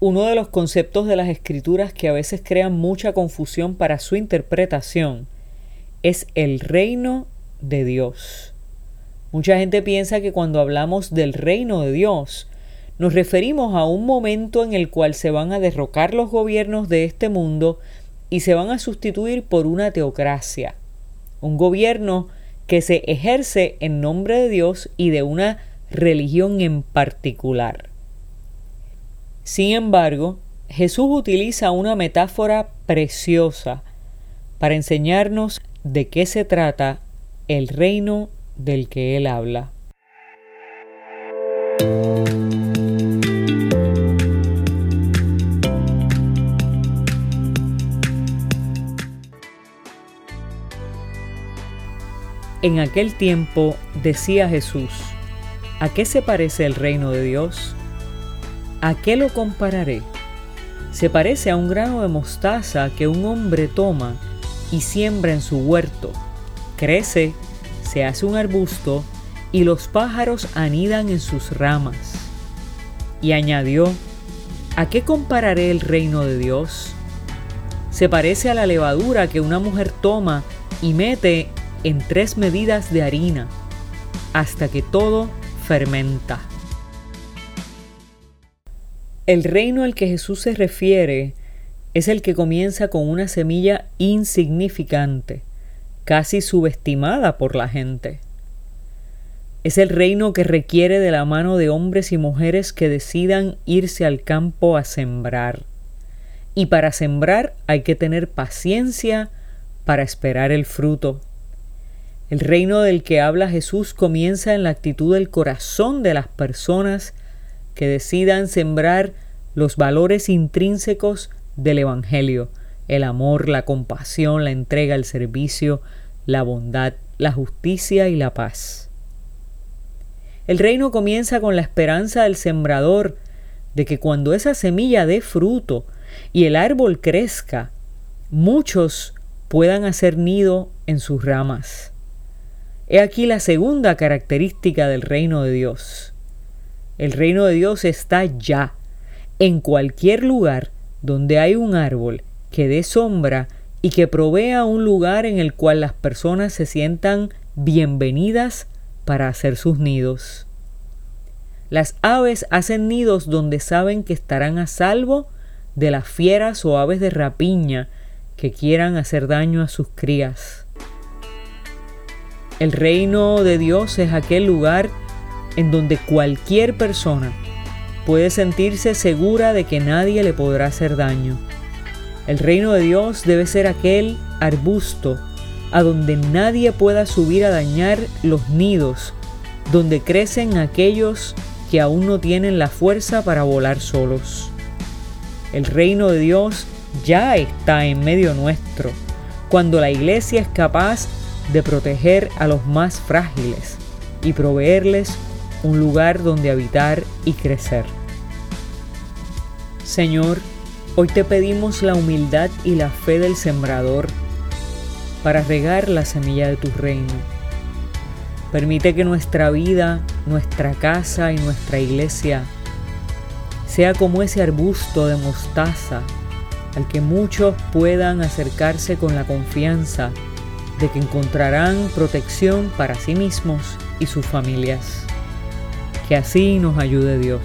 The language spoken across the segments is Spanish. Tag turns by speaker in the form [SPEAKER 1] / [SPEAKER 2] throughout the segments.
[SPEAKER 1] Uno de los conceptos de las escrituras que a veces crean mucha confusión para su interpretación es el reino de Dios. Mucha gente piensa que cuando hablamos del reino de Dios, nos referimos a un momento en el cual se van a derrocar los gobiernos de este mundo y se van a sustituir por una teocracia, un gobierno que se ejerce en nombre de Dios y de una religión en particular. Sin embargo, Jesús utiliza una metáfora preciosa para enseñarnos de qué se trata el reino del que Él habla. En aquel tiempo decía Jesús, ¿a qué se parece el reino de Dios? ¿A qué lo compararé? Se parece a un grano de mostaza que un hombre toma y siembra en su huerto. Crece, se hace un arbusto y los pájaros anidan en sus ramas. Y añadió, ¿a qué compararé el reino de Dios? Se parece a la levadura que una mujer toma y mete en tres medidas de harina hasta que todo fermenta. El reino al que Jesús se refiere es el que comienza con una semilla insignificante, casi subestimada por la gente. Es el reino que requiere de la mano de hombres y mujeres que decidan irse al campo a sembrar. Y para sembrar hay que tener paciencia para esperar el fruto. El reino del que habla Jesús comienza en la actitud del corazón de las personas que decidan sembrar los valores intrínsecos del Evangelio, el amor, la compasión, la entrega, el servicio, la bondad, la justicia y la paz. El reino comienza con la esperanza del sembrador de que cuando esa semilla dé fruto y el árbol crezca, muchos puedan hacer nido en sus ramas. He aquí la segunda característica del reino de Dios. El reino de Dios está ya, en cualquier lugar donde hay un árbol que dé sombra y que provea un lugar en el cual las personas se sientan bienvenidas para hacer sus nidos. Las aves hacen nidos donde saben que estarán a salvo de las fieras o aves de rapiña que quieran hacer daño a sus crías. El reino de Dios es aquel lugar en donde cualquier persona puede sentirse segura de que nadie le podrá hacer daño. El reino de Dios debe ser aquel arbusto a donde nadie pueda subir a dañar los nidos, donde crecen aquellos que aún no tienen la fuerza para volar solos. El reino de Dios ya está en medio nuestro, cuando la iglesia es capaz de proteger a los más frágiles y proveerles un lugar donde habitar y crecer. Señor, hoy te pedimos la humildad y la fe del sembrador para regar la semilla de tu reino. Permite que nuestra vida, nuestra casa y nuestra iglesia sea como ese arbusto de mostaza al que muchos puedan acercarse con la confianza de que encontrarán protección para sí mismos y sus familias. Que así nos ayude Dios.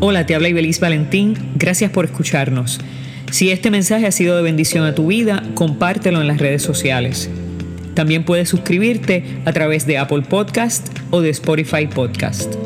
[SPEAKER 1] Hola, te habla Ibeliz Valentín. Gracias por escucharnos. Si este mensaje ha sido de bendición a tu vida, compártelo en las redes sociales. También puedes suscribirte a través de Apple Podcast o de Spotify Podcast.